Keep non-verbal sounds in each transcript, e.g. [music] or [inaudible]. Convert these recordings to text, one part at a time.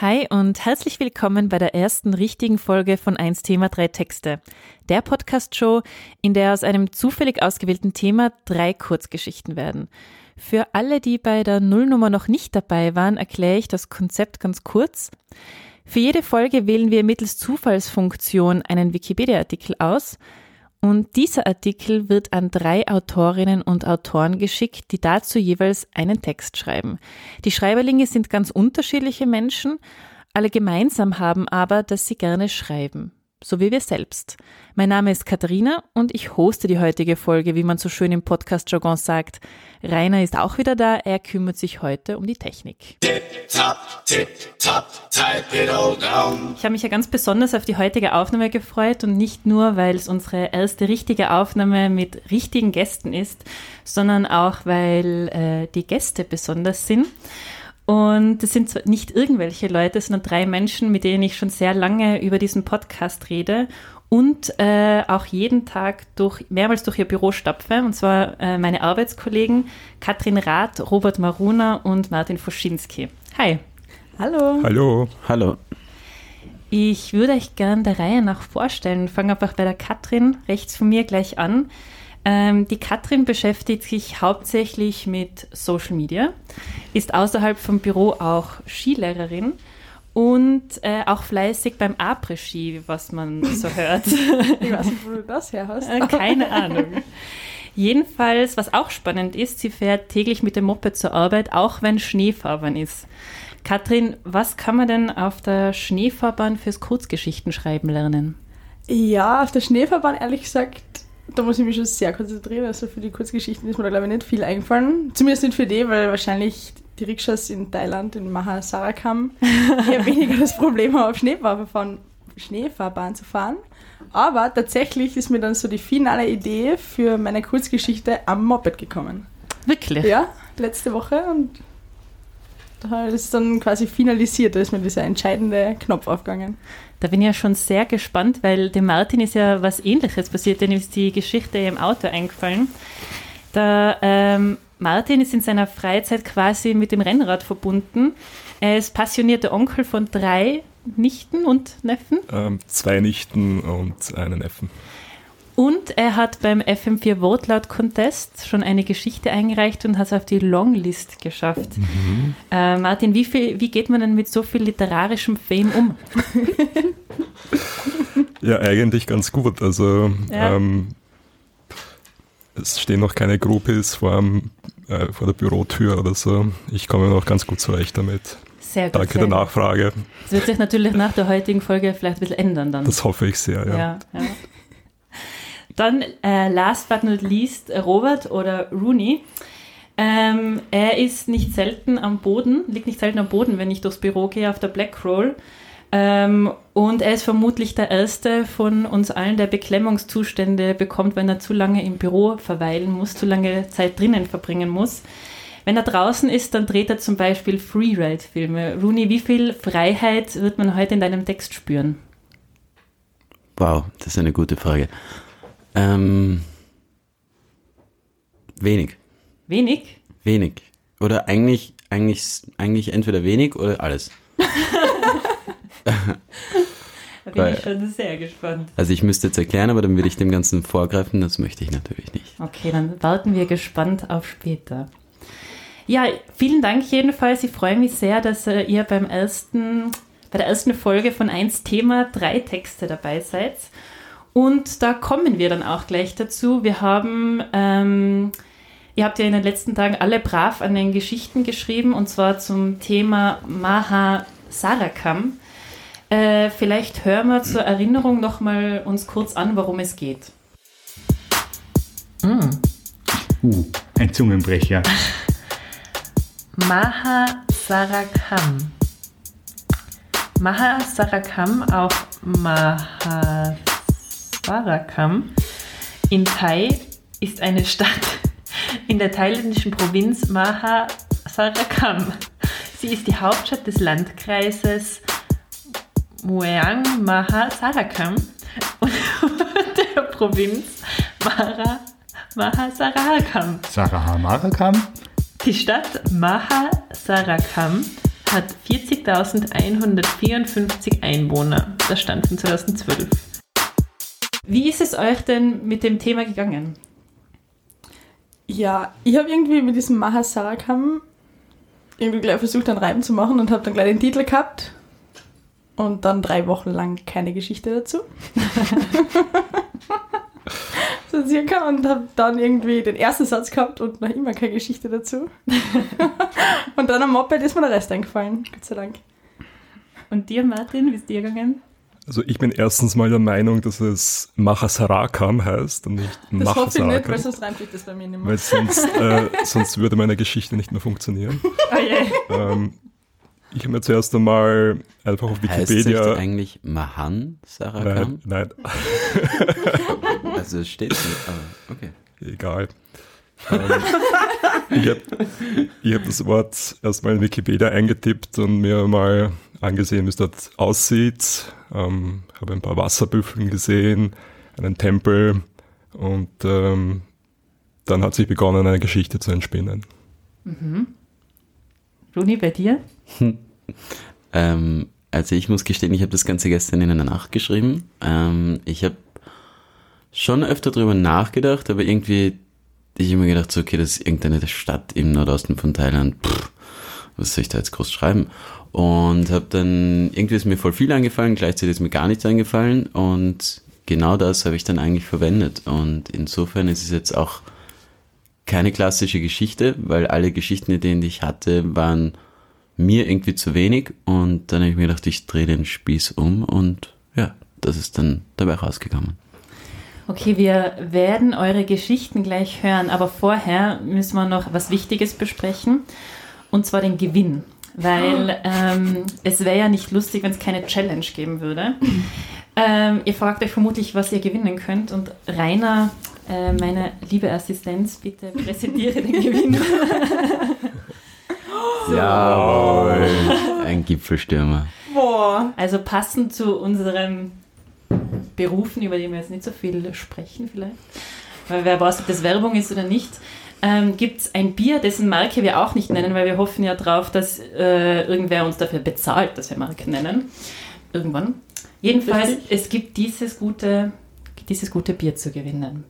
Hi und herzlich willkommen bei der ersten richtigen Folge von 1 Thema 3 Texte, der Podcast-Show, in der aus einem zufällig ausgewählten Thema drei Kurzgeschichten werden. Für alle, die bei der Nullnummer noch nicht dabei waren, erkläre ich das Konzept ganz kurz. Für jede Folge wählen wir mittels Zufallsfunktion einen Wikipedia-Artikel aus und dieser Artikel wird an drei Autorinnen und Autoren geschickt, die dazu jeweils einen Text schreiben. Die Schreiberlinge sind ganz unterschiedliche Menschen, alle gemeinsam haben aber, dass sie gerne schreiben so wie wir selbst. Mein Name ist Katharina und ich hoste die heutige Folge, wie man so schön im Podcast-Jargon sagt. Rainer ist auch wieder da, er kümmert sich heute um die Technik. Ich habe mich ja ganz besonders auf die heutige Aufnahme gefreut und nicht nur, weil es unsere erste richtige Aufnahme mit richtigen Gästen ist, sondern auch, weil äh, die Gäste besonders sind. Und es sind nicht irgendwelche Leute, sondern drei Menschen, mit denen ich schon sehr lange über diesen Podcast rede und äh, auch jeden Tag durch, mehrmals durch ihr Büro stapfe. Und zwar äh, meine Arbeitskollegen Katrin Rath, Robert Maruna und Martin Foschinski. Hi. Hallo. Hallo. Hallo. Ich würde euch gern der Reihe nach vorstellen. Fange einfach bei der Katrin rechts von mir gleich an. Ähm, die Katrin beschäftigt sich hauptsächlich mit Social Media, ist außerhalb vom Büro auch Skilehrerin und äh, auch fleißig beim Après-Ski, was man so [laughs] hört. ich weiß nicht, wo du das her hast. Äh, keine Ahnung. Jedenfalls, was auch spannend ist, sie fährt täglich mit dem Moped zur Arbeit, auch wenn Schneefahrbahn ist. Katrin, was kann man denn auf der Schneefahrbahn fürs Kurzgeschichtenschreiben lernen? Ja, auf der Schneefahrbahn ehrlich gesagt da muss ich mich schon sehr konzentrieren. Also für die Kurzgeschichten ist mir da, glaube ich, nicht viel eingefallen. Zumindest nicht für die, weil wahrscheinlich die Rikschas in Thailand, in Mahasarakam, eher [laughs] weniger das Problem haben, auf Schneefahrbahn, Schneefahrbahn zu fahren. Aber tatsächlich ist mir dann so die finale Idee für meine Kurzgeschichte am Moped gekommen. Wirklich? Ja, letzte Woche und da ist dann quasi finalisiert. Da ist mir dieser entscheidende Knopf aufgegangen. Da bin ich ja schon sehr gespannt, weil dem Martin ist ja was Ähnliches passiert, denn ist die Geschichte im Auto eingefallen. Der ähm, Martin ist in seiner Freizeit quasi mit dem Rennrad verbunden. Er ist passionierter Onkel von drei Nichten und Neffen. Ähm, zwei Nichten und einen Neffen. Und er hat beim FM4 Wortlaut Contest schon eine Geschichte eingereicht und hat es auf die Longlist geschafft. Mhm. Äh, Martin, wie, viel, wie geht man denn mit so viel literarischem Fame um? [laughs] ja, eigentlich ganz gut. Also ja. ähm, es stehen noch keine Groupies vor, äh, vor der Bürotür oder so. Ich komme noch ganz gut zurecht damit. Sehr gut. Danke der Nachfrage. Das wird sich natürlich nach der heutigen Folge vielleicht ein bisschen ändern dann. Das hoffe ich sehr, ja. ja, ja. Dann äh, last but not least Robert oder Rooney. Ähm, er ist nicht selten am Boden, liegt nicht selten am Boden, wenn ich durchs Büro gehe auf der Blackroll. Ähm, und er ist vermutlich der Erste von uns allen, der Beklemmungszustände bekommt, wenn er zu lange im Büro verweilen muss, zu lange Zeit drinnen verbringen muss. Wenn er draußen ist, dann dreht er zum Beispiel Freeride-Filme. Rooney, wie viel Freiheit wird man heute in deinem Text spüren? Wow, das ist eine gute Frage. Ähm, wenig. Wenig? Wenig. Oder eigentlich, eigentlich, eigentlich entweder wenig oder alles. [laughs] da bin Weil, ich schon sehr gespannt. Also ich müsste jetzt erklären, aber dann würde ich dem Ganzen vorgreifen. Das möchte ich natürlich nicht. Okay, dann warten wir gespannt auf später. Ja, vielen Dank jedenfalls. Ich freue mich sehr, dass äh, ihr beim ersten, bei der ersten Folge von 1 Thema drei Texte dabei seid. Und da kommen wir dann auch gleich dazu. Wir haben, ähm, ihr habt ja in den letzten Tagen alle brav an den Geschichten geschrieben und zwar zum Thema Maha Sarakam. Äh, vielleicht hören wir zur Erinnerung nochmal uns kurz an, worum es geht. Mm. Uh, ein Zungenbrecher. Maha Sarakam. Maha Sarakam, auch Maha Barakam in Thai ist eine Stadt in der thailändischen Provinz Maha Sarakam. Sie ist die Hauptstadt des Landkreises Mueang Maha Sarakam und [laughs] der Provinz Mara Maha Sarakam. Die Stadt Maha Sarakam hat 40.154 Einwohner. Das stand von 2012. Wie ist es euch denn mit dem Thema gegangen? Ja, ich habe irgendwie mit diesem Mahasarakam irgendwie gleich versucht, einen Reim zu machen und habe dann gleich den Titel gehabt. Und dann drei Wochen lang keine Geschichte dazu. [laughs] so circa und habe dann irgendwie den ersten Satz gehabt und noch immer keine Geschichte dazu. [laughs] und dann am Moped ist mir der Rest eingefallen, Gott sei Dank. Und dir, Martin, wie ist dir gegangen? Also ich bin erstens mal der Meinung, dass es Mahasarakam heißt und nicht Das hoffe ich nicht, weil sonst reimt sich das bei mir nicht mehr. Weil sonst, [laughs] äh, sonst würde meine Geschichte nicht mehr funktionieren. Oh je. ähm, ich habe mir zuerst einmal einfach auf Heißt es Wikipedia... eigentlich Mahan Sarakam? Nein, nein, [laughs] Also es steht nicht, aber okay. egal. Ähm, ich habe hab das Wort erstmal in Wikipedia eingetippt und mir mal angesehen, wie es dort aussieht. Ähm, habe ein paar Wasserbüffeln gesehen, einen Tempel und ähm, dann hat sich begonnen, eine Geschichte zu entspinnen. Runi, bei dir? [laughs] Ähm, also ich muss gestehen, ich habe das Ganze gestern in einer Nacht geschrieben. Ähm, ich habe schon öfter drüber nachgedacht, aber irgendwie ich immer gedacht, so, okay, das ist irgendeine Stadt im Nordosten von Thailand. Pff, was soll ich da jetzt groß schreiben? Und habe dann, irgendwie ist mir voll viel eingefallen, gleichzeitig ist mir gar nichts eingefallen und genau das habe ich dann eigentlich verwendet. Und insofern ist es jetzt auch keine klassische Geschichte, weil alle Geschichtenideen, die ich hatte, waren mir irgendwie zu wenig und dann habe ich mir gedacht, ich drehe den Spieß um und ja, das ist dann dabei rausgekommen. Okay, wir werden eure Geschichten gleich hören, aber vorher müssen wir noch was Wichtiges besprechen, und zwar den Gewinn. Weil ähm, es wäre ja nicht lustig, wenn es keine Challenge geben würde. Ähm, ihr fragt euch vermutlich, was ihr gewinnen könnt. Und Rainer, äh, meine liebe Assistenz, bitte präsentiere den Gewinn. [laughs] Jawohl, ein Gipfelstürmer. Boah. Also passend zu unseren Berufen, über die wir jetzt nicht so viel sprechen vielleicht, weil wer weiß, ob das Werbung ist oder nicht, ähm, gibt es ein Bier, dessen Marke wir auch nicht nennen, weil wir hoffen ja drauf, dass äh, irgendwer uns dafür bezahlt, dass wir Marke nennen. Irgendwann. Jedenfalls, es gibt dieses gute, dieses gute Bier zu gewinnen.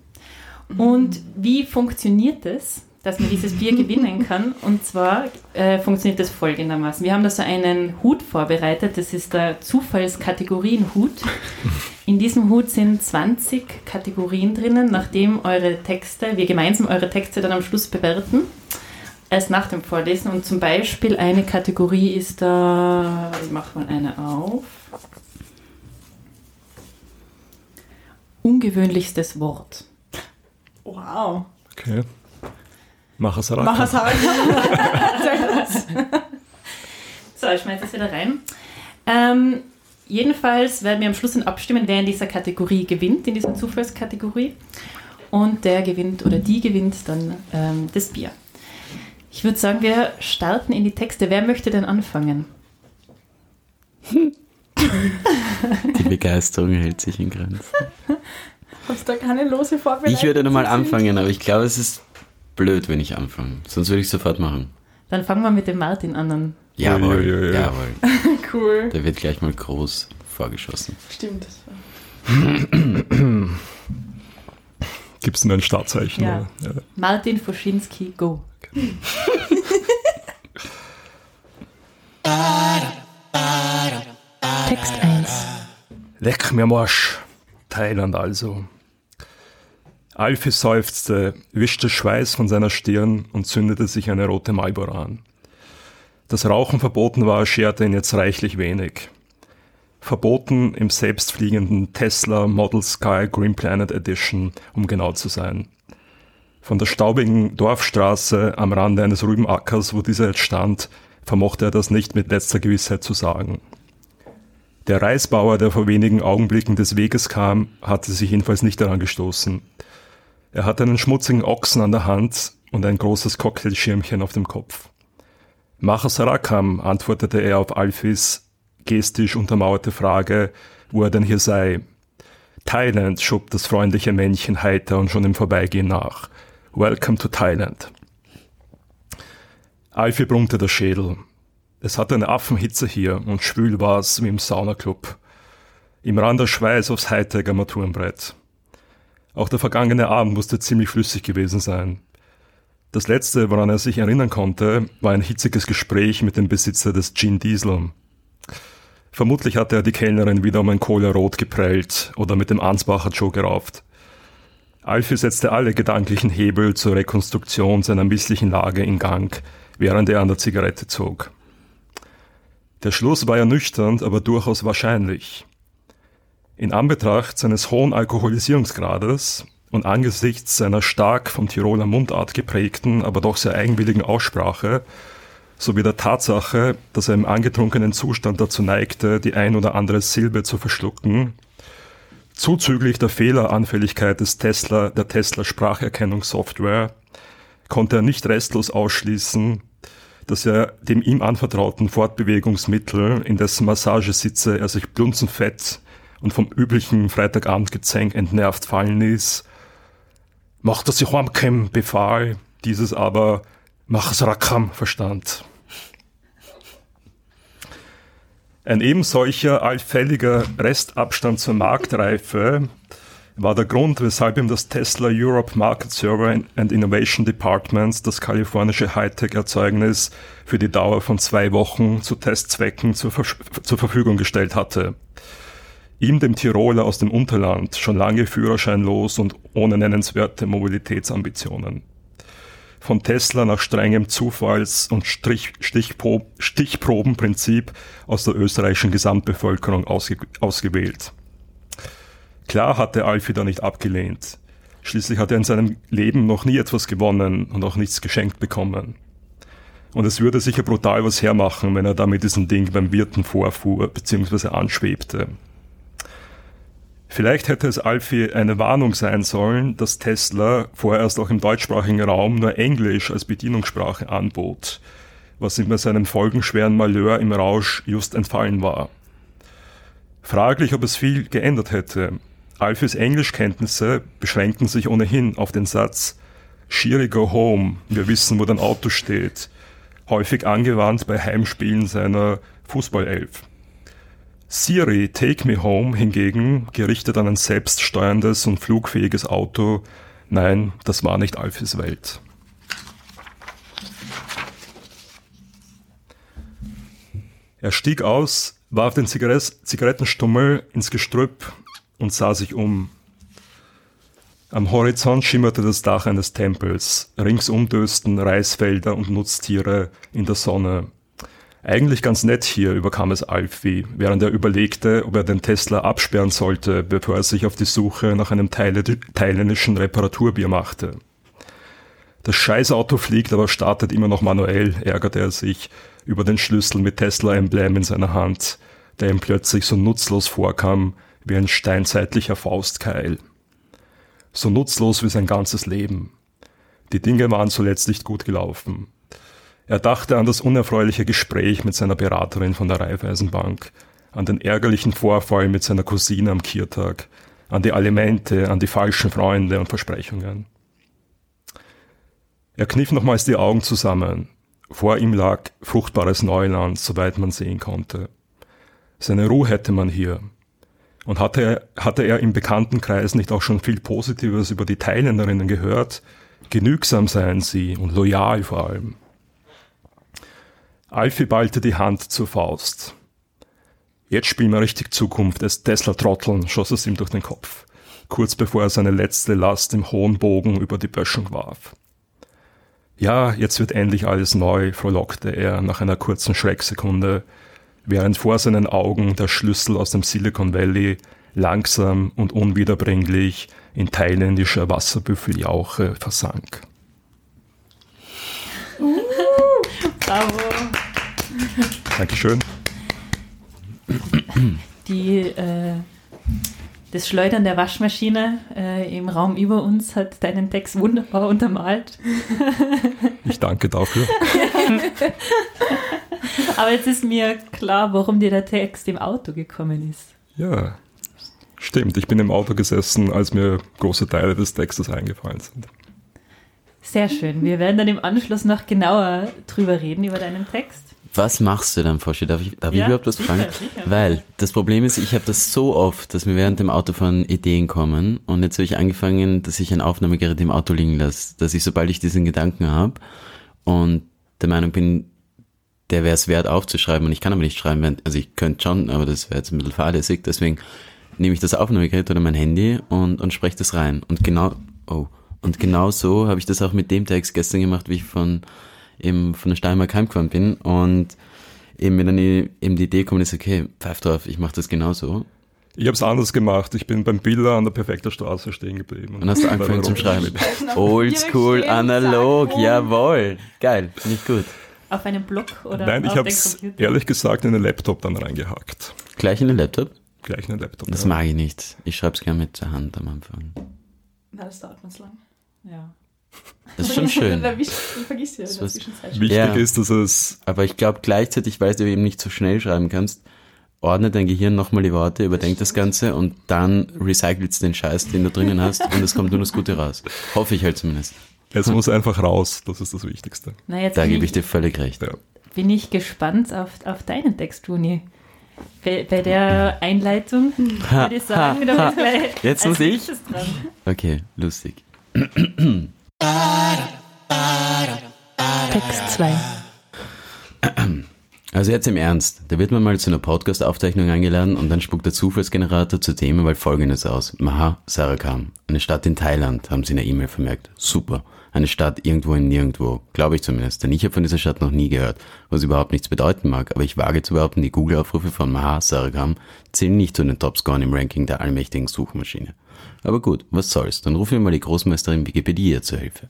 Und wie funktioniert es, dass man dieses Bier gewinnen kann? Und zwar äh, funktioniert das folgendermaßen. Wir haben da so einen Hut vorbereitet, das ist der Zufallskategorienhut. In diesem Hut sind 20 Kategorien drinnen, nachdem eure Texte, wir gemeinsam eure Texte dann am Schluss bewerten. Erst nach dem Vorlesen. Und zum Beispiel eine Kategorie ist da, ich mache mal eine auf. Ungewöhnlichstes Wort. Wow. Okay. Mahasarakam. Mahasarakam. [laughs] So, ich schmeiße es wieder rein. Ähm, jedenfalls werden wir am Schluss dann abstimmen, wer in dieser Kategorie gewinnt, in dieser Zufallskategorie. Und der gewinnt oder die gewinnt dann ähm, das Bier. Ich würde sagen, wir starten in die Texte. Wer möchte denn anfangen? Die Begeisterung hält sich in Grenzen. Hast du da keine lose Vorbereitung? Ich würde nochmal anfangen, aber ich glaube, es ist blöd, wenn ich anfange. Sonst würde ich sofort machen. Dann fangen wir mit dem Martin an. Dann Jawohl, Uiuiui. jawohl. [laughs] Cool. Der wird gleich mal groß vorgeschossen. Stimmt. Gibt es denn ein Startzeichen? Ja. Ja. Martin Foschinski, go. Text 1. Leck mir Marsch. Thailand also. Alfie seufzte, wischte Schweiß von seiner Stirn und zündete sich eine rote Marlboro an. Dass Rauchen verboten war, scherte ihn jetzt reichlich wenig. Verboten im selbstfliegenden Tesla Model Sky Green Planet Edition, um genau zu sein. Von der staubigen Dorfstraße am Rande eines Rübenackers, wo dieser jetzt stand, vermochte er das nicht mit letzter Gewissheit zu sagen. Der Reisbauer, der vor wenigen Augenblicken des Weges kam, hatte sich jedenfalls nicht daran gestoßen. Er hatte einen schmutzigen Ochsen an der Hand und ein großes Cocktailschirmchen auf dem Kopf. Machas Rakam, antwortete er auf Alfis gestisch untermauerte Frage, wo er denn hier sei. Thailand, schob das freundliche Männchen heiter und schon im Vorbeigehen nach. Welcome to Thailand. Alfie brummte der Schädel. Es hatte eine Affenhitze hier und schwül war's wie im Saunaclub. Im Rand der Schweiß aufs Hightech-Armaturenbrett. Auch der vergangene Abend musste ziemlich flüssig gewesen sein. Das letzte, woran er sich erinnern konnte, war ein hitziges Gespräch mit dem Besitzer des Gin Diesel. Vermutlich hatte er die Kellnerin wieder um ein Cola Rot geprellt oder mit dem Ansbacher Joe gerauft. Alfie setzte alle gedanklichen Hebel zur Rekonstruktion seiner misslichen Lage in Gang, während er an der Zigarette zog. Der Schluss war ernüchternd, aber durchaus wahrscheinlich. In Anbetracht seines hohen Alkoholisierungsgrades und angesichts seiner stark vom Tiroler Mundart geprägten, aber doch sehr eigenwilligen Aussprache, sowie der Tatsache, dass er im angetrunkenen Zustand dazu neigte, die ein oder andere Silbe zu verschlucken, zuzüglich der Fehleranfälligkeit des Tesla, der Tesla Spracherkennungssoftware, konnte er nicht restlos ausschließen, dass er dem ihm anvertrauten Fortbewegungsmittel, in dessen Massagesitze er sich blunzenfett und vom üblichen Freitagabendgezänk entnervt fallen ließ, macht er sich heimkäm, befahl, dieses aber mach es rakam verstand. Ein eben solcher allfälliger Restabstand zur Marktreife war der Grund, weshalb ihm das Tesla Europe Market Server and Innovation Department das kalifornische Hightech-Erzeugnis für die Dauer von zwei Wochen zu Testzwecken zur, zur Verfügung gestellt hatte. Ihm, dem Tiroler aus dem Unterland, schon lange führerscheinlos und ohne nennenswerte Mobilitätsambitionen. Von Tesla nach strengem Zufalls- und Strich, Stichprob, Stichprobenprinzip aus der österreichischen Gesamtbevölkerung ausge, ausgewählt. Klar hatte Alfie da nicht abgelehnt. Schließlich hat er in seinem Leben noch nie etwas gewonnen und auch nichts geschenkt bekommen. Und es würde sicher brutal was hermachen, wenn er da mit diesem Ding beim Wirten vorfuhr bzw. anschwebte. Vielleicht hätte es Alfie eine Warnung sein sollen, dass Tesla vorerst auch im deutschsprachigen Raum nur Englisch als Bedienungssprache anbot, was ihm bei seinem folgenschweren Malheur im Rausch just entfallen war. Fraglich, ob es viel geändert hätte. Alfies Englischkenntnisse beschränkten sich ohnehin auf den Satz Shiri go home, wir wissen, wo dein Auto steht, häufig angewandt bei Heimspielen seiner Fußballelf. Siri Take Me Home hingegen, gerichtet an ein selbststeuerndes und flugfähiges Auto, nein, das war nicht Alfis Welt. Er stieg aus, warf den Zigarettenstummel ins Gestrüpp und sah sich um. Am Horizont schimmerte das Dach eines Tempels, ringsum dösten Reisfelder und Nutztiere in der Sonne. Eigentlich ganz nett hier, überkam es Alfie, während er überlegte, ob er den Tesla absperren sollte, bevor er sich auf die Suche nach einem thailändischen Reparaturbier machte. Das Scheißauto fliegt, aber startet immer noch manuell, ärgerte er sich über den Schlüssel mit Tesla-Emblem in seiner Hand, der ihm plötzlich so nutzlos vorkam wie ein steinzeitlicher Faustkeil. So nutzlos wie sein ganzes Leben. Die Dinge waren zuletzt nicht gut gelaufen. Er dachte an das unerfreuliche Gespräch mit seiner Beraterin von der Raiffeisenbank, an den ärgerlichen Vorfall mit seiner Cousine am Kiertag, an die Alimente, an die falschen Freunde und Versprechungen. Er kniff nochmals die Augen zusammen. Vor ihm lag fruchtbares Neuland, soweit man sehen konnte. Seine Ruhe hätte man hier. Und hatte er, hatte er im Bekanntenkreis nicht auch schon viel Positives über die Thailänderinnen gehört? Genügsam seien sie und loyal vor allem. Alfie ballte die Hand zur Faust. Jetzt spielen wir richtig Zukunft, es Tesla-Trotteln, schoss es ihm durch den Kopf, kurz bevor er seine letzte Last im hohen Bogen über die Böschung warf. Ja, jetzt wird endlich alles neu, frohlockte er nach einer kurzen Schrecksekunde, während vor seinen Augen der Schlüssel aus dem Silicon Valley langsam und unwiederbringlich in thailändischer Wasserbüffeljauche versank. Bravo. Dankeschön. Die, äh, das Schleudern der Waschmaschine äh, im Raum über uns hat deinen Text wunderbar untermalt. Ich danke dafür. [laughs] Aber jetzt ist mir klar, warum dir der Text im Auto gekommen ist. Ja, stimmt. Ich bin im Auto gesessen, als mir große Teile des Textes eingefallen sind. Sehr schön. Wir werden dann im Anschluss noch genauer drüber reden, über deinen Text. Was machst du dann, Foschi? Darf ich, darf ich Ja, überhaupt was fragen? sicher. Weil das Problem ist, ich habe das so oft, dass mir während dem Autofahren Ideen kommen und jetzt habe ich angefangen, dass ich ein Aufnahmegerät im Auto liegen lasse, dass ich, sobald ich diesen Gedanken habe und der Meinung bin, der wäre es wert aufzuschreiben und ich kann aber nicht schreiben, während- also ich könnte schon, aber das wäre jetzt ein bisschen fahrlässig, deswegen nehme ich das Aufnahmegerät oder mein Handy und, und spreche das rein. Und genau, oh, und genau so habe ich das auch mit dem Text gestern gemacht, wie ich von, eben von der Steiermark heimgefahren bin und eben mir dann die, eben die Idee gekommen ist, okay, pfeif drauf, ich mache das genauso. Ich habe es anders gemacht. Ich bin beim Biller an der perfekter Straße stehen geblieben. Und hast du angefangen zum Schreiben. Oldschool, analog, jawohl. Geil, nicht gut. Auf einem Blog oder Nein, ich habe es ehrlich gesagt in den Laptop dann reingehackt. Gleich in den Laptop? Gleich in den Laptop. Das ja. mag ich nicht. Ich schreibe es gerne mit der Hand am Anfang. Na, das dauert zu lang. Ja. Das ist schon [laughs] schön. Da erwischt- du vergisst ja in der was- Zwischenzeit. Wichtig Ja. ist, dass es Aber ich glaube gleichzeitig, weil du eben nicht so schnell schreiben kannst, ordne dein Gehirn nochmal die Worte, überdenk das Ganze und dann recycelst den Scheiß, den du drinnen hast und es kommt nur das Gute raus. Hoffe ich halt zumindest. Es muss einfach raus, das ist das Wichtigste. Na, jetzt Da gebe ich, dir völlig recht. Ja. bin ich gespannt auf, auf deinen Text, Juni. Bei, bei der Einleitung würde ich sagen, du bist gleich Jetzt muss ich? Okay, lustig. Text 2. Also jetzt im Ernst, da wird man mal zu einer Podcast-Aufzeichnung eingeladen und dann spuckt der Zufallsgenerator zu Themen mal folgendes aus. Maha Sarakam, eine Stadt in Thailand, haben sie in der E-Mail vermerkt. Super. Eine Stadt irgendwo in nirgendwo. Glaube ich zumindest, denn ich habe von dieser Stadt noch nie gehört, was überhaupt nichts bedeuten mag, aber ich wage zu behaupten, die Google-Aufrufe von Maha Sarakam zählen nicht zu den Topscoren im Ranking der allmächtigen Suchmaschine. Aber gut, was soll's, dann rufen wir mal die Großmeisterin Wikipedia zur Hilfe.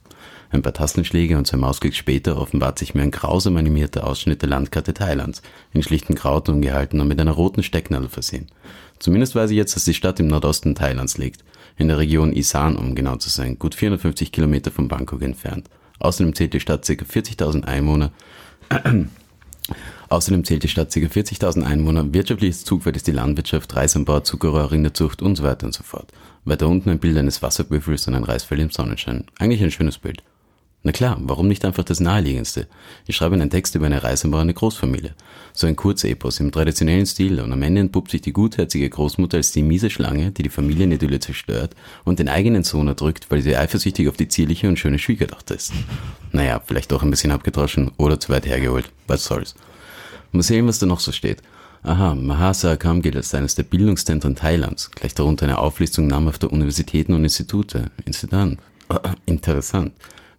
Ein paar Tastenschläge und zwei Mausklicks später offenbart sich mir ein grausam animierter Ausschnitt der Landkarte Thailands, in schlichten Kraut umgehalten und mit einer roten Stecknadel versehen. Zumindest weiß ich jetzt, dass die Stadt im Nordosten Thailands liegt, in der Region Isan, um genau zu sein, gut 450 Kilometer von Bangkok entfernt. Außerdem zählt die Stadt ca. 40.000 Einwohner, [clears throat] Außerdem zählt die Stadt ca. 40.000 Einwohner, wirtschaftliches Zugfeld ist die Landwirtschaft, Reisanbau, Zuckerrohr, Rinderzucht und so weiter und so fort. Weiter unten ein Bild eines Wasserbüffels und ein Reisfeld im Sonnenschein. Eigentlich ein schönes Bild. Na klar, warum nicht einfach das naheliegendste? Ich schreibe einen Text über eine reisenbauende Großfamilie. So ein Kurzepos im traditionellen Stil und am Ende entpuppt sich die gutherzige Großmutter als die miese Schlange, die die Familienidylle zerstört und den eigenen Sohn erdrückt, weil sie eifersüchtig auf die zierliche und schöne Schwiegertochter ist. Naja, vielleicht doch ein bisschen abgedroschen oder zu weit hergeholt. Was soll's. Mal sehen, was da noch so steht. Aha, Mahasa Akam gilt als eines der Bildungszentren Thailands. Gleich darunter eine Auflistung namhafter Universitäten und Institute. Institut. [clears throat] Interessant.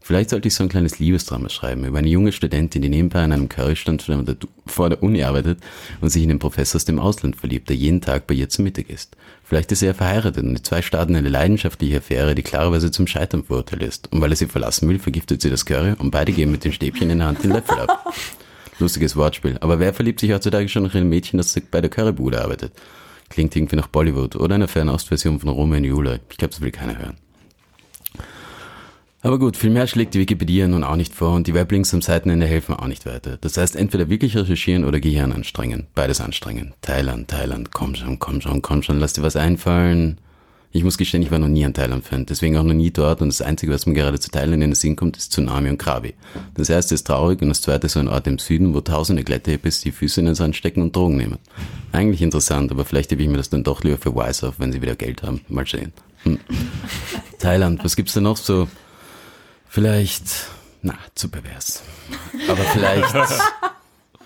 Vielleicht sollte ich so ein kleines Liebesdrama schreiben über eine junge Studentin, die nebenbei an einem Currystand vor der- Uni arbeitet und sich in den Professor aus dem Ausland verliebt, der jeden Tag bei ihr zu Mittag isst. Vielleicht ist er verheiratet und die zwei starten eine leidenschaftliche Affäre, die klarerweise zum Scheitern verurteilt ist. Und weil er sie verlassen will, vergiftet sie das Curry und beide geben mit dem Stäbchen in der Hand den Löffel ab. [laughs] Lustiges Wortspiel. Aber wer verliebt sich heutzutage schon noch in ein Mädchen, das bei der Currybude arbeitet? Klingt irgendwie nach Bollywood oder einer Fernostversion von Romeo und Julia. Ich glaube, das will keiner hören. Aber gut, viel mehr schlägt die Wikipedia nun auch nicht vor und die Weblinks am Seitenende helfen auch nicht weiter. Das heißt, entweder wirklich recherchieren oder Gehirn anstrengen. Beides anstrengen. Thailand, Thailand, komm schon, komm schon, komm schon, lass dir was einfallen. Ich muss gestehen, ich war noch nie ein Thailand-Fan, deswegen auch noch nie dort und das Einzige, was mir gerade zu Thailand in den Sinn kommt, ist Tsunami und Krabi. Das erste ist traurig und das zweite ist so ein Ort im Süden, wo tausende Glättehippis die Füße in den Sand stecken und Drogen nehmen. Eigentlich interessant, aber vielleicht hebe ich mir das dann doch lieber für Wise auf, wenn sie wieder Geld haben. Mal sehen. Hm. Thailand, was gibt's da noch so? Vielleicht, na, zu pervers. Aber vielleicht [laughs]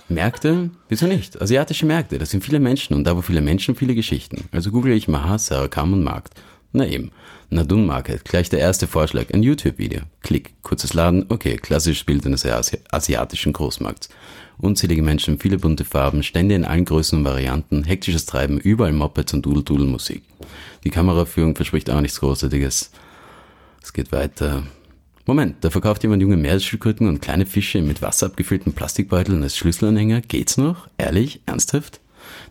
Märkte? Wieso nicht? Asiatische Märkte, das sind viele Menschen und da wo viele Menschen, viele Geschichten. Also google ich Maha, Sarakam und Markt. Na eben. Nadun Market, gleich der erste Vorschlag, ein YouTube-Video. Klick, kurzes Laden, okay, klassisches Bild eines Asi asiatischen Großmarkts. Unzählige Menschen, viele bunte Farben, Stände in allen Größen und Varianten, hektisches Treiben, überall Mopeds und Dudel-Dudel-Musik. Die Kameraführung verspricht auch nichts Großartiges. Es geht weiter. Moment, da verkauft jemand junge Meeresschildkröten und kleine Fische mit Wasser abgefüllten Plastikbeuteln als Schlüsselanhänger. Geht's noch? Ehrlich? Ernsthaft?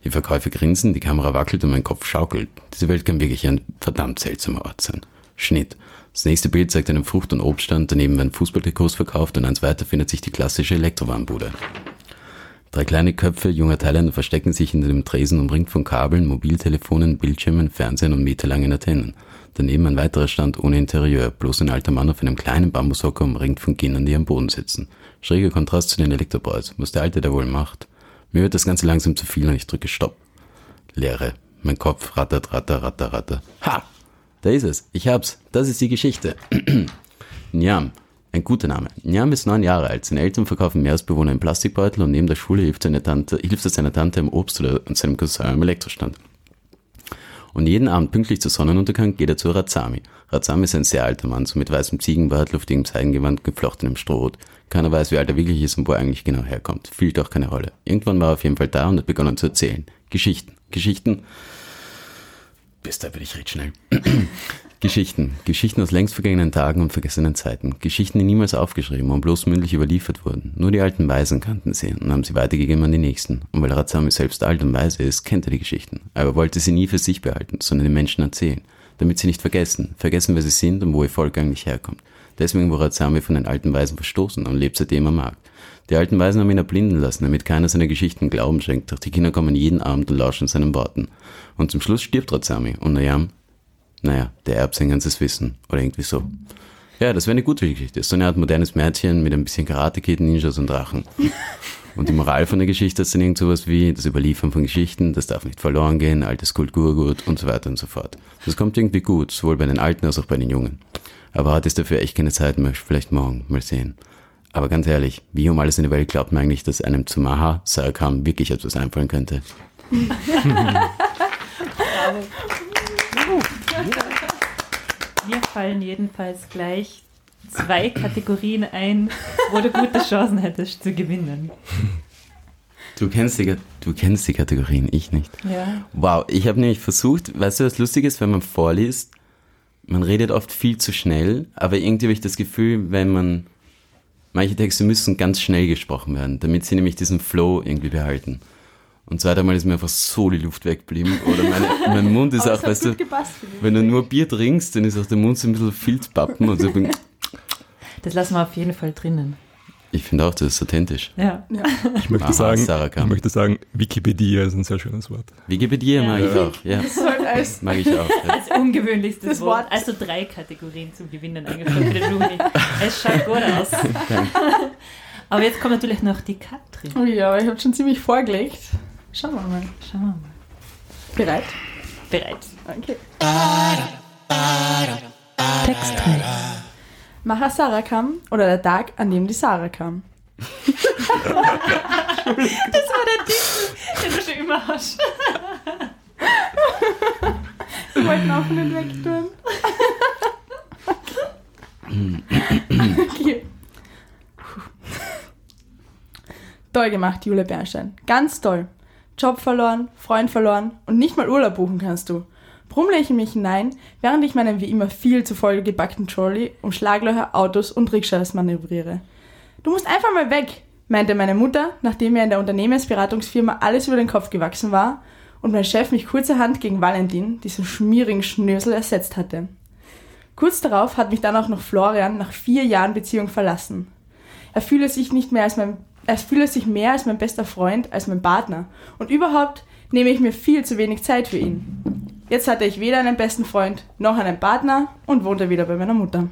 Die Verkäufer grinsen, die Kamera wackelt und mein Kopf schaukelt. Diese Welt kann wirklich ein verdammt seltsamer Ort sein. Schnitt. Das nächste Bild zeigt einen Frucht- und Obststand, daneben werden Fußballtrikots verkauft und eins weiter findet sich die klassische Elektrowarenbude. Drei kleine Köpfe junger Thailänder verstecken sich hinter dem Tresen umringt von Kabeln, Mobiltelefonen, Bildschirmen, Fernsehen und meterlangen Antennen. Daneben ein weiterer Stand ohne Interieur, bloß ein alter Mann auf einem kleinen Bambushocker umringt von Kindern, die am Boden sitzen. Schräger Kontrast zu den Elektroboys. Was der Alte da wohl macht? Mir wird das Ganze langsam zu viel und ich drücke Stopp. Leere. Mein Kopf rattert, ratter, ratter, ratter. Ha! Da ist es. Ich hab's. Das ist die Geschichte. [clears throat] Nyam. Ein guter Name. Nyam ist neun Jahre alt. Seine Eltern verkaufen Meeresbewohner in Plastikbeutel und neben der Schule hilft, seine Tante, hilft er seiner Tante im Obst oder seinem Cousin im Elektrostand. Und jeden Abend pünktlich zu Sonnenuntergang geht er zu Razami. Razami ist ein sehr alter Mann, so mit weißem Ziegenbart, luftigem Seidengewand, geflochtenem Strohhut. Keiner weiß, wie alt er wirklich ist und wo er eigentlich genau herkommt. Spielt auch keine Rolle. Irgendwann war er auf jeden Fall da und hat begonnen zu erzählen. Geschichten. Geschichten. Bis da bin ich recht schnell. [clears throat] Geschichten. Geschichten aus längst vergangenen Tagen und vergessenen Zeiten. Geschichten, die niemals aufgeschrieben und bloß mündlich überliefert wurden. Nur die alten Weisen kannten sie und haben sie weitergegeben an die Nächsten. Und weil Razami selbst alt und weise ist, kennt er die Geschichten. Aber wollte sie nie für sich behalten, sondern den Menschen erzählen. Damit sie nicht vergessen. Vergessen, wer sie sind und wo ihr Volk eigentlich herkommt. Deswegen wurde Razami von den alten Weisen verstoßen und lebt seitdem am Markt. Die alten Weisen haben ihn erblinden lassen, damit keiner seiner Geschichten Glauben schenkt, doch die Kinder kommen jeden Abend und lauschen seinen Worten. Und zum Schluss stirbt Razami und Nayam, naja, der erbt sein ganzes Wissen oder irgendwie so. Ja, das wäre eine gute Geschichte. So eine Art modernes Mädchen mit ein bisschen Karate-Kid, Ninjas und Drachen. [laughs] Und die Moral von der Geschichte ist dann irgend sowas wie das Überliefern von Geschichten, das darf nicht verloren gehen, altes Kulturgut und so weiter und so fort. Das kommt irgendwie gut, sowohl bei den Alten als auch bei den Jungen. Aber heute ist dafür echt keine Zeit mehr, vielleicht morgen, mal sehen. Aber ganz ehrlich, wie um alles in der Welt glaubt man eigentlich, dass einem zu Maha Sarakam wirklich etwas einfallen könnte? [laughs] Mir fallen jedenfalls gleich zwei Kategorien ein, wo du gute Chancen hättest zu gewinnen. Du kennst die, du kennst die Kategorien, ich nicht. Ja. Wow, ich habe nämlich versucht, weißt du, was lustig ist, wenn man vorliest, man redet oft viel zu schnell, aber irgendwie habe ich das Gefühl, wenn man, manche Texte müssen ganz schnell gesprochen werden, damit sie nämlich diesen Flow irgendwie behalten. Und zweiter Mal ist mir einfach so die Luft weggeblieben. Oder meine, [laughs] mein Mund ist auch, weißt du, wenn du nur Bier trinkst, dann ist auch der Mund so ein bisschen Filzpappen und so. [laughs] Das lassen wir auf jeden Fall drinnen. Ich finde auch, das ist authentisch. Ja. [laughs] Ich möchte Aha, sagen, ich möchte sagen, Wikipedia ist ein sehr schönes Wort. Wikipedia mag ich auch, ja. Das sollte als Mag ich auch. Ja. Als ungewöhnlichstes Das Wort. Wort. Also drei Kategorien zum Gewinnen angefangen für den Juni. Es schaut gut aus. Aber jetzt kommt natürlich noch die Katrin. Oh ja, aber ich habe schon ziemlich vorgelegt. Schauen wir mal. Schauen wir mal. Bereit? Bereit. Okay. Text 3. Maha Sarah kam oder der Tag, an dem die Sarah kam. Das war der Titel, den du schon immer hast. Wir wollten auch nicht wegtun. okay. Toll gemacht, Jule Bernstein. Ganz toll. Job verloren, Freund verloren und nicht mal Urlaub buchen kannst du. Brummle ich in mich hinein, während ich meinen wie immer viel zu voll gebackten Trolley um Schlaglöcher, Autos und Rikschas manövriere. Du musst einfach mal weg, meinte meine Mutter, nachdem mir in der Unternehmensberatungsfirma alles über den Kopf gewachsen war und mein Chef mich kurzerhand gegen Valentin, diesen schmierigen Schnösel, ersetzt hatte. Kurz darauf hat mich dann auch noch Florian nach vier Jahren Beziehung verlassen. Er fühle sich nicht mehr als mein, er fühle sich mehr als mein bester Freund, als mein Partner. Und überhaupt nehme ich mir viel zu wenig Zeit für ihn. Jetzt hatte ich weder einen besten Freund noch einen Partner und wohnte wieder bei meiner Mutter.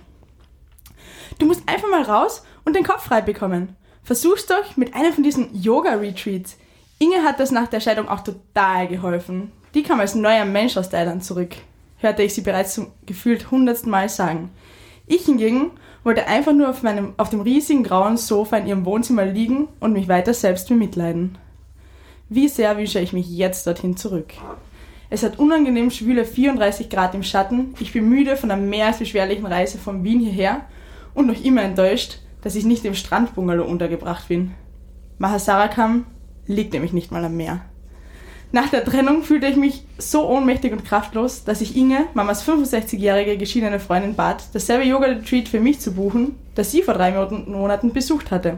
Du musst einfach mal raus und den Kopf frei bekommen. Versuch's doch mit einem von diesen Yoga-Retreats. Inge hat das nach der Scheidung auch total geholfen. Die kam als neuer Mensch aus Thailand zurück, hörte ich sie bereits zum gefühlt hundertsten Mal sagen. Ich hingegen wollte einfach nur auf, meinem, auf dem riesigen grauen Sofa in ihrem Wohnzimmer liegen und mich weiter selbst bemitleiden. Wie sehr wünsche ich mich jetzt dorthin zurück. Es hat unangenehm schwüle 34 Grad im Schatten. Ich bin müde von der mehr als beschwerlichen Reise von Wien hierher und noch immer enttäuscht, dass ich nicht im Strandbungalow untergebracht bin. Mahasarakam liegt nämlich nicht mal am Meer. Nach der Trennung fühlte ich mich so ohnmächtig und kraftlos, dass ich Inge, Mamas 65-jährige geschiedene Freundin, bat, dasselbe Yoga-Retreat für mich zu buchen, das sie vor drei Monaten besucht hatte.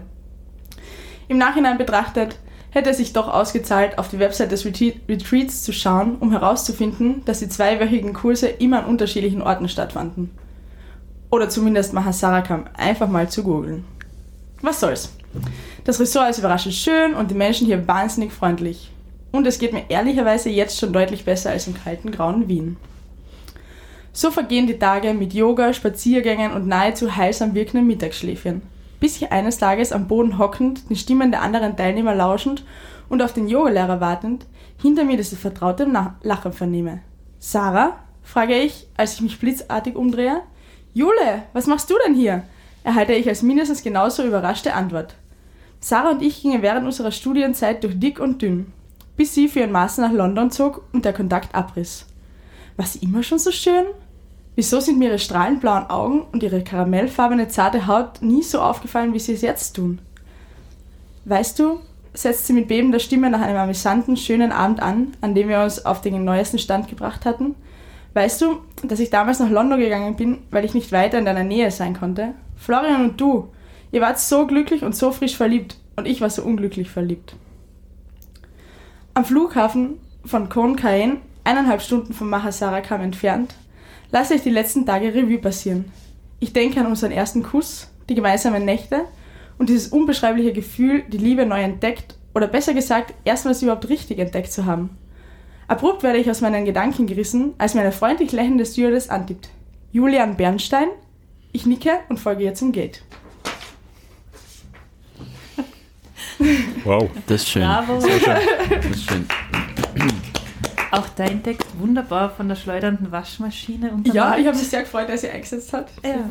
Im Nachhinein betrachtet hätte es sich doch ausgezahlt, auf die Website des Retreat Retreats zu schauen, um herauszufinden, dass die zweiwöchigen Kurse immer an unterschiedlichen Orten stattfanden. Oder zumindest Mahasarakam einfach mal zu googeln. Was soll's? Das Ressort ist überraschend schön und die Menschen hier wahnsinnig freundlich. Und es geht mir ehrlicherweise jetzt schon deutlich besser als im kalten, grauen Wien. So vergehen die Tage mit Yoga, Spaziergängen und nahezu heilsam wirkenden Mittagsschläfchen. Bis ich eines Tages am Boden hockend, den Stimmen der anderen Teilnehmer lauschend und auf den Yogalehrer wartend, hinter mir dieses vertraute Lachen vernehme. Sarah? frage ich, als ich mich blitzartig umdrehe. Jule, was machst du denn hier? erhalte ich als mindestens genauso überraschte Antwort. Sarah und ich gingen während unserer Studienzeit durch dick und dünn, bis sie für ihren Master nach London zog und der Kontakt abriss. War sie immer schon so schön? Wieso sind mir ihre strahlend blauen Augen und ihre karamellfarbene zarte Haut nie so aufgefallen, wie sie es jetzt tun? Weißt du, setzt sie mit bebender Stimme nach einem amüsanten, schönen Abend an, an dem wir uns auf den neuesten Stand gebracht hatten. Weißt du, dass ich damals nach London gegangen bin, weil ich nicht weiter in deiner Nähe sein konnte? Florian und du, ihr wart so glücklich und so frisch verliebt und ich war so unglücklich verliebt. Am Flughafen von Khon Kaen, eineinhalb Stunden von Mahasarakam entfernt, lasse ich die letzten Tage Revue passieren. Ich denke an unseren ersten Kuss, die gemeinsamen Nächte und dieses unbeschreibliche Gefühl, die Liebe neu entdeckt oder besser gesagt, erstmals überhaupt richtig entdeckt zu haben. Abrupt werde ich aus meinen Gedanken gerissen, als mir eine freundlich lächelnde Stewardess antippt. Julian Bernstein? Ich nicke und folge ihr zum Gate. Wow. Das ist schön. Bravo. Das ist schön. Auch dein Text wunderbar von der schleudernden Waschmaschine. Ja, ich habe mich sehr gefreut, dass sie eingesetzt hat. Ja.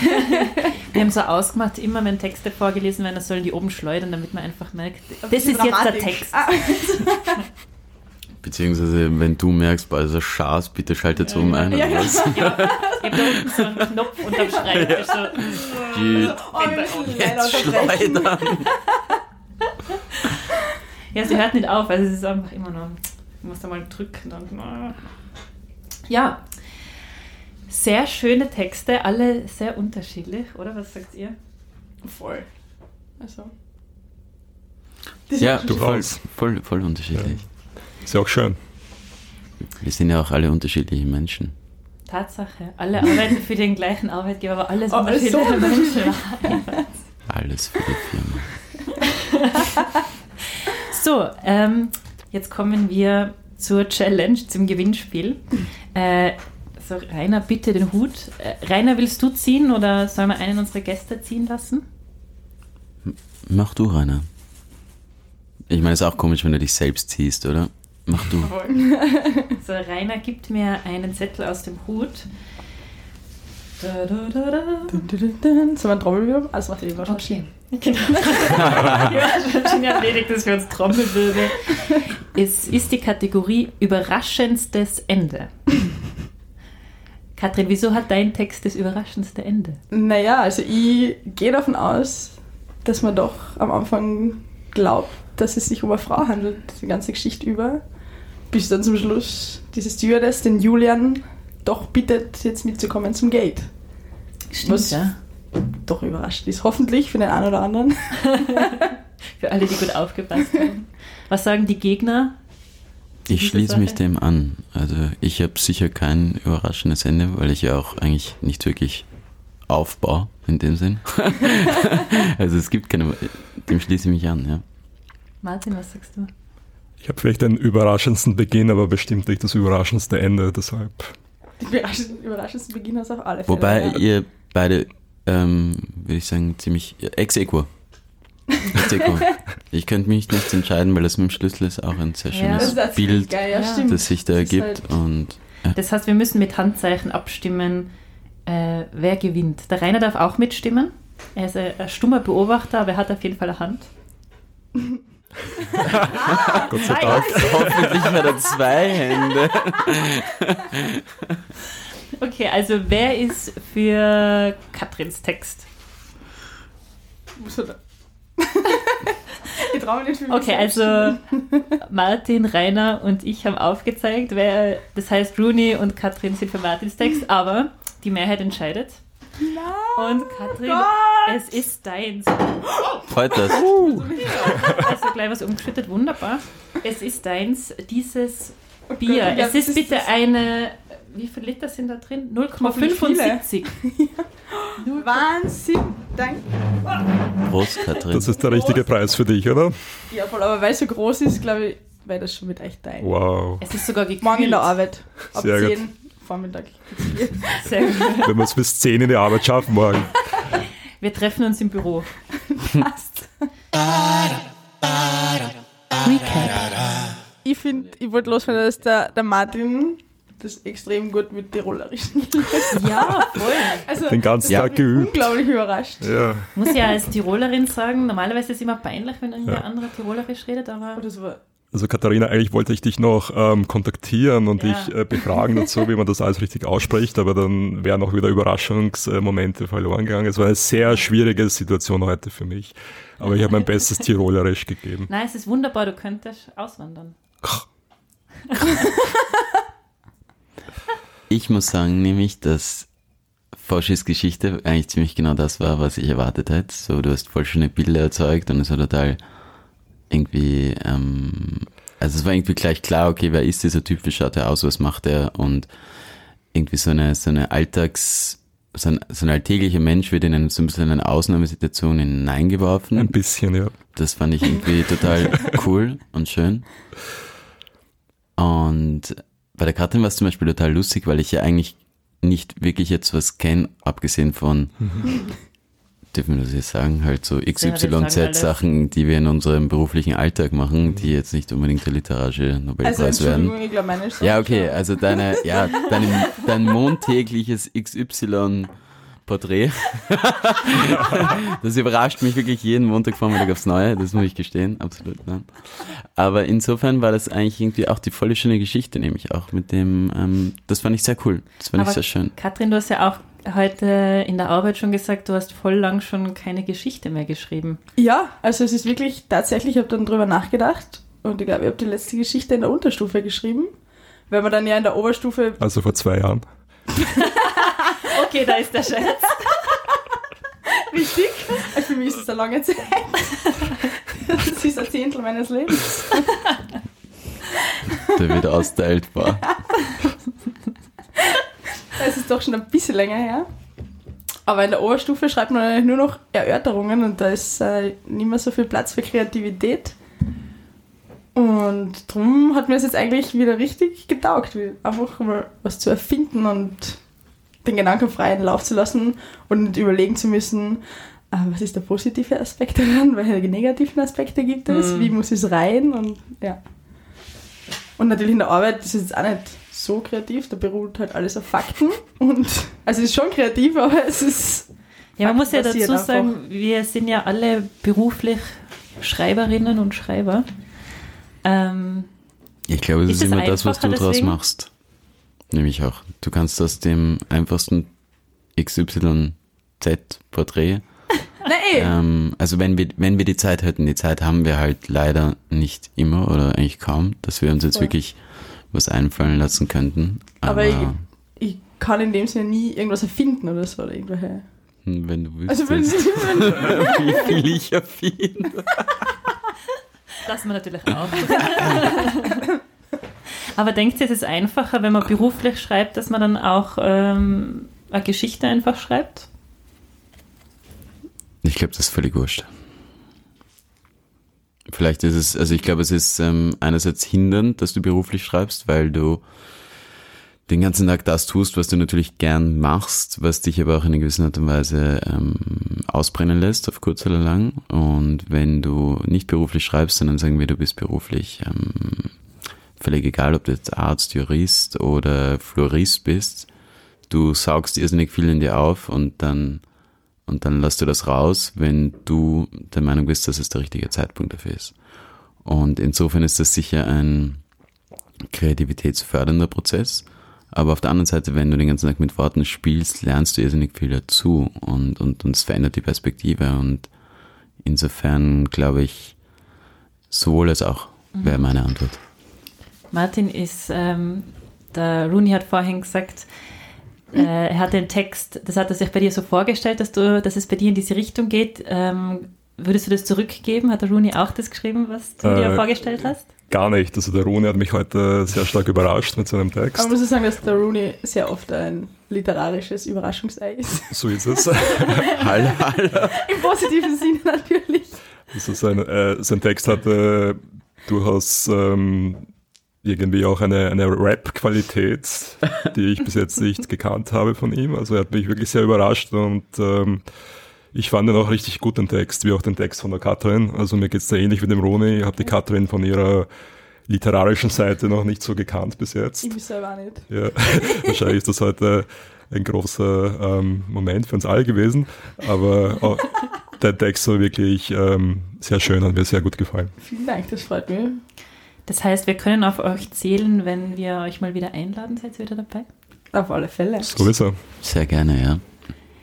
[laughs] Wir haben so ausgemacht, immer wenn Texte vorgelesen werden, das sollen die oben schleudern, damit man einfach merkt, das ist jetzt der Dramatik. Text. Ah, [laughs] Beziehungsweise, wenn du merkst, das ist Schaß, bitte schaltet um ein. Ja, ja. was? [laughs] Ich habe da unten so einen Knopf unterm Schreibtisch. So. Gut. oh, Jetzt schleudern. Ja, sie hört nicht auf, also es ist einfach immer nur, ich muss da mal drücken. Dann, ja, sehr schöne Texte, alle sehr unterschiedlich, oder? Was sagt ihr? Voll. Also. Ja, Du voll, voll, voll unterschiedlich. Ist ja auch schön. Wir sind ja auch alle unterschiedliche Menschen. Tatsache, alle arbeiten für den gleichen Arbeitgeber, aber alles Oh, alles so unterschiedliche Menschen. [laughs] Alles für die Firma. So, ähm, jetzt kommen wir zur Challenge, zum Gewinnspiel. Äh, so, Rainer, bitte den Hut. Äh, Rainer, willst du ziehen oder sollen wir einen unserer Gäste ziehen lassen? Mach du, Rainer. Ich meine, es ist auch komisch, wenn du dich selbst ziehst, oder? Mach du. [laughs] So, Rainer gibt mir einen Zettel aus dem Hut. Da, da, da, da. Dun, dun, dun, dun. Sollen wir einen Trommelwirbel? Also macht ihr die Waschmaschine. Okay. [laughs] Genau. schon, schon erledigt, dass wir uns Trommelwirbel. Es ist die Kategorie Überraschendstes Ende. Katrin, wieso hat dein Text das überraschendste Ende? Naja, also ich gehe davon aus, dass man doch am Anfang glaubt, dass es sich um eine Frau handelt, die ganze Geschichte über. Bis dann zum Schluss diese Stewardess den Julian doch bittet, jetzt mitzukommen zum Gate. Stimmt, Was- ja. Doch überrascht ist. Hoffentlich für den einen oder anderen. [laughs] Für alle, die gut aufgepasst haben. Was sagen die Gegner? Ich schließe mich dem an. Also ich habe sicher kein überraschendes Ende, weil ich ja auch eigentlich nicht wirklich aufbaue in dem Sinn. [laughs] also es gibt keine. Dem schließe ich mich an, ja. Martin, was sagst du? Ich habe vielleicht den überraschendsten Beginn, aber bestimmt nicht das überraschendste Ende. Deshalb Die überraschendsten, überraschendsten Beginn hast auf alle Fälle. Wobei ja. ihr beide, ähm, würde ich sagen, ziemlich ex equo. Ich könnte mich nicht entscheiden, weil das mit dem Schlüssel ist auch ein sehr Ja. schönes das ist tatsächlich Bild, geil, ja, Ja. das sich da Das ergibt. halt- Und Das heißt, wir müssen mit Handzeichen abstimmen, äh, wer gewinnt. Der Rainer darf auch mitstimmen. Er ist ein, ein stummer Beobachter, aber er hat auf jeden Fall eine Hand. [laughs] Gott sei. Dank. hoffentlich hat er zwei Hände. Okay, also wer ist für Katrins Text? Muss er da- ich traue mich nicht für mich Okay, also Martin, Rainer und ich haben aufgezeigt, wer, das heißt Rooney und Katrin sind für Martins Text, aber die Mehrheit entscheidet. Und Katrin, Gott! es ist deins. Freut das. [laughs] [laughs] Also gleich was umgeschüttet, wunderbar. Es ist deins, dieses Bier. ja, es das ist bitte eine, wie viele Liter sind da drin? Hoffentlich viele. 0,75. Wahnsinn! Danke. Prost, Katrin. Das ist der richtige Preis für dich, oder? Ja, voll, aber weil es so groß ist, glaube ich, wäre das schon mit echt dein. Wow. Es ist sogar gekühlt. Morgen in der Arbeit. Ab Sehr gut. 10 Vormittag. [laughs] Sehr gut. Wenn wir es bis 10 in die Arbeit schaffen morgen. Wir treffen uns im Büro. Passt. Ich finde, ich wollte loswerden, dass der, der Martin das extrem gut mit Tirolerischen [laughs] Ja, voll. Also, Den ganzen Ja. Tag geübt. unglaublich überrascht. Ja. Muss ja als Tirolerin sagen, normalerweise ist es immer peinlich, wenn irgendwer andere Tirolerisch redet, aber Oh, das war Also Katharina, eigentlich wollte ich dich noch ähm, kontaktieren und Ja. dich äh, befragen dazu, wie man das alles richtig ausspricht, aber dann wären auch wieder Überraschungsmomente verloren gegangen. Es war eine sehr schwierige Situation heute für mich, aber ich habe mein bestes Tirolerisch gegeben. nein, es ist wunderbar, du könntest auswandern. [laughs] Ich muss sagen, nämlich, dass Foschis Geschichte eigentlich ziemlich genau das war, was ich erwartet hätte. So, du hast voll schöne Bilder erzeugt und es war total irgendwie, ähm, also es war irgendwie gleich klar, okay, wer ist dieser Typ, wie schaut er aus, was macht er und irgendwie so eine, so eine Alltags, so ein, so ein alltäglicher Mensch wird in eine, so ein bisschen in eine Ausnahmesituation hineingeworfen. Ein bisschen, ja. Das fand ich irgendwie total [laughs] cool und schön. Und bei der Katrin war es zum Beispiel total lustig, weil ich ja eigentlich nicht wirklich jetzt was kenne, abgesehen von, dürfen wir das jetzt sagen, halt so XYZ-Sachen, die wir in unserem beruflichen Alltag machen, die jetzt nicht unbedingt der literarische Also, Nobelpreis werden. Entschuldigung, ich glaube, meine Ja, okay, also deine, ja, [laughs] dein, dein montägliches XY-Porträt. das überrascht mich wirklich jeden Montagvormittag aufs Neue, das muss ich gestehen, absolut. Nein. Aber insofern war das eigentlich irgendwie auch die volle schöne Geschichte, nämlich auch mit dem, ähm, das fand ich sehr cool, das fand Aber ich sehr schön. Katrin, du hast ja auch heute in der Arbeit schon gesagt, du hast voll lang schon keine Geschichte mehr geschrieben. Ja, also es ist wirklich tatsächlich, ich habe dann drüber nachgedacht und ich glaube, ich habe die letzte Geschichte in der Unterstufe geschrieben, weil man dann ja in der Oberstufe Also vor zwei Jahren. [laughs] Okay, da ist der Scherz. richtig, [laughs] also für mich ist es eine lange Zeit. Das ist ein Zehntel meines Lebens. Der wird austeilbar. Es ist doch schon ein bisschen länger her. Aber in der Oberstufe schreibt man eigentlich nur noch Erörterungen und da ist äh, nicht mehr so viel Platz für Kreativität. Und darum hat mir es jetzt eigentlich wieder richtig getaugt, einfach mal was zu erfinden und den Gedanken freien Lauf zu lassen und nicht überlegen zu müssen, äh, was ist der positive Aspekt daran, [laughs] welche negativen Aspekte gibt es, wie muss es rein und ja. Und natürlich in der Arbeit ist es jetzt auch nicht so kreativ, da beruht halt alles auf Fakten und also es ist schon kreativ, [laughs] aber es ist Ja, man muss ja dazu faktenbasiert sagen, einfach. wir sind ja alle beruflich Schreiberinnen und Schreiber. Ähm, Ich glaube, es Ist ist, es immer das, was du draus machst. Nämlich auch. Du kannst aus dem einfachsten XYZ-Porträt Nein, eh. Ähm, also wenn wir, wenn wir die Zeit hätten, die Zeit haben wir halt leider nicht immer oder eigentlich kaum, dass wir uns jetzt Voll. wirklich was einfallen lassen könnten. aber Aber, ich, ich kann in dem Sinne nie irgendwas erfinden oder so oder irgendwelche. hm, wenn du wüsstest, Also wenn, wenn, [laughs] wie viel ich erfinde. das man natürlich auch. [laughs] Aber denkt ihr, es ist einfacher, wenn man beruflich schreibt, dass man dann auch ähm, eine Geschichte einfach schreibt? Ich glaube, das ist völlig wurscht. Vielleicht ist es, also ich glaube, es ist ähm, einerseits hindernd, dass du beruflich schreibst, weil du den ganzen Tag das tust, was du natürlich gern machst, was dich aber auch in einer gewissen Art und Weise ähm, ausbrennen lässt, auf kurz oder lang. Und wenn du nicht beruflich schreibst, sondern sagen wir, du bist beruflich ähm, völlig egal, ob du jetzt Arzt, Jurist oder Florist bist, du saugst irrsinnig viel in dir auf und dann und dann lässt du das raus, wenn du der Meinung bist, dass es der richtige Zeitpunkt dafür ist. Und insofern ist das sicher ein kreativitätsfördernder Prozess. Aber auf der anderen Seite, wenn du den ganzen Tag mit Worten spielst, lernst du irrsinnig viel dazu und, und, und es verändert die Perspektive. Und insofern glaube ich, sowohl als auch wäre meine Antwort. Martin ist, ähm, der Rooney hat vorhin gesagt, äh, er hat den Text, das hat er sich bei dir so vorgestellt, dass, du, dass es bei dir in diese Richtung geht. Ähm, würdest du das zurückgeben? Hat der Rooney auch das geschrieben, was du dir Äh, vorgestellt hast? Gar nicht. Also der Rune hat mich heute sehr stark überrascht mit seinem Text. Aber man muss sagen, dass der Rooney sehr oft ein literarisches Überraschungsei ist. So ist es. [laughs] Hallo, hallo. Im positiven Sinne natürlich. Also sein, äh, sein Text hatte durchaus ähm, irgendwie auch eine, eine Rap-Qualität, die ich bis jetzt nicht [laughs] gekannt habe von ihm. Also er hat mich wirklich sehr überrascht und ähm, ich fand ihn auch richtig gut, den Text, wie auch den Text von der Katrin. Also mir geht's da ähnlich wie dem Roni. Ich habe die Katrin von ihrer literarischen Seite noch nicht so gekannt bis jetzt. Ich selber auch nicht. Ja, [laughs] wahrscheinlich ist das heute ein großer ähm, Moment für uns alle gewesen. Aber auch, der Text war wirklich ähm, sehr schön, hat mir sehr gut gefallen. Vielen Dank, das freut mich. Das heißt, wir können auf euch zählen, wenn wir euch mal wieder einladen. Seid ihr wieder dabei? Auf alle Fälle. So ist er. Sehr gerne, ja.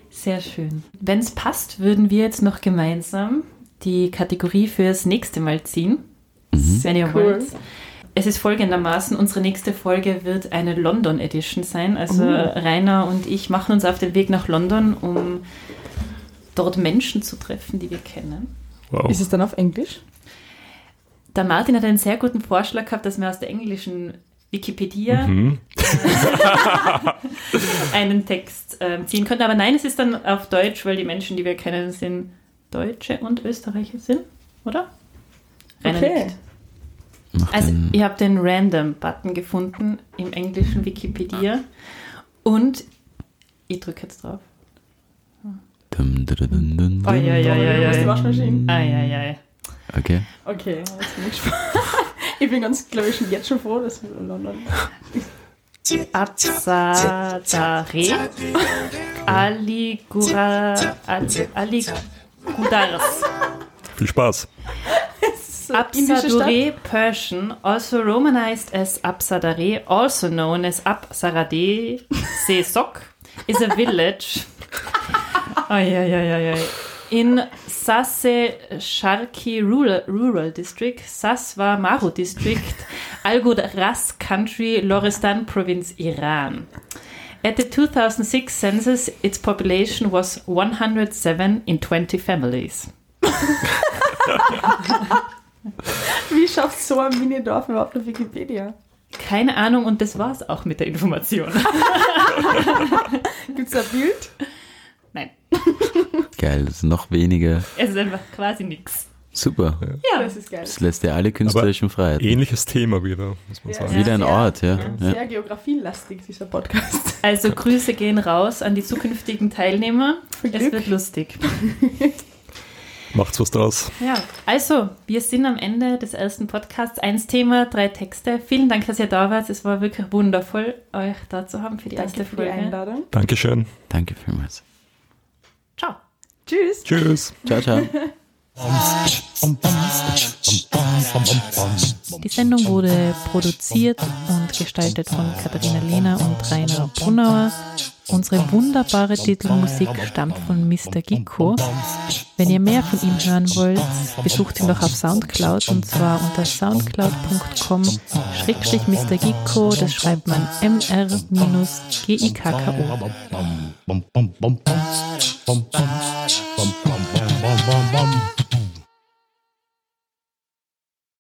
Sehr schön. Wenn es passt, würden wir jetzt noch gemeinsam die Kategorie fürs nächste Mal ziehen, wenn ihr Cool. wollt. Es ist folgendermaßen, unsere nächste Folge wird eine London Edition sein. Also Rainer und ich machen uns auf den Weg nach London, um dort Menschen zu treffen, die wir kennen. Wow. Ist es dann auf Englisch? Der Martin hat einen sehr guten Vorschlag gehabt, dass wir aus der englischen Wikipedia Mhm. [laughs] einen Text ähm, ziehen könnten. Aber nein, es ist dann auf Deutsch, weil die Menschen, die wir kennen, sind Deutsche und Österreicher sind, oder? Rainer Okay. Also den, ihr habt den Random-Button gefunden im englischen Wikipedia und ich drücke jetzt drauf. dum, dum, dum, dum, Oh, ja, ja, ja, ja. Aus der Waschmaschine. Eieiei. Okay. Okay, jetzt bin ich [laughs] bin ganz, glaube ich, schon jetzt schon froh, dass wir in London. Absadare Aligura Al- Aligudars. Viel Spaß. So. Absadure Persian, also romanized as Absadare, also known as Absarade Sesok, is a village Ai, ai, ai, ai, ai. in Sasse Sharki Rural, Rural District, Saswa Maru District, [laughs] Al-Ras Country, Lorestan Province, Iran. At the 2006 census, its population was 107 in 20 families. [laughs] Wie schafft so ein Mini-Dorf überhaupt auf Wikipedia? Keine Ahnung und das war's auch mit der Information. [laughs] Gibt es ein Bild? Nein, [laughs] Geil, das ist noch weniger. es ist einfach quasi nichts. Super. Ja, Das ist geil. Das lässt dir alle künstlerischen Freiheiten. Ähnliches Thema wieder, muss man Ja, sagen. ja. Wieder ein sehr- Ort, ja. ja. Sehr geografielastig, dieser Podcast. [laughs] also Grüße gehen raus an die zukünftigen Teilnehmer. Viel Es Glück. wird lustig. [laughs] Macht's was draus. Ja, also wir sind am Ende des ersten Podcasts. Eins Thema, drei Texte. Vielen Dank, dass ihr da wart. Es war wirklich wundervoll, euch da zu haben für die Danke erste für die Folge. Einladung. Dankeschön. Danke vielmals. Tschüss. Tschüss. Ciao, ciao. Die Sendung wurde produziert und gestaltet von Katharina Lehner und Rainer Brunauer. Unsere wunderbare Titelmusik stammt von Mr. Gicko. Wenn ihr mehr von ihm hören wollt, besucht ihn doch auf Soundcloud und zwar unter soundcloud.com schrägstrich Mr. Gicko, das schreibt man mr-gikko.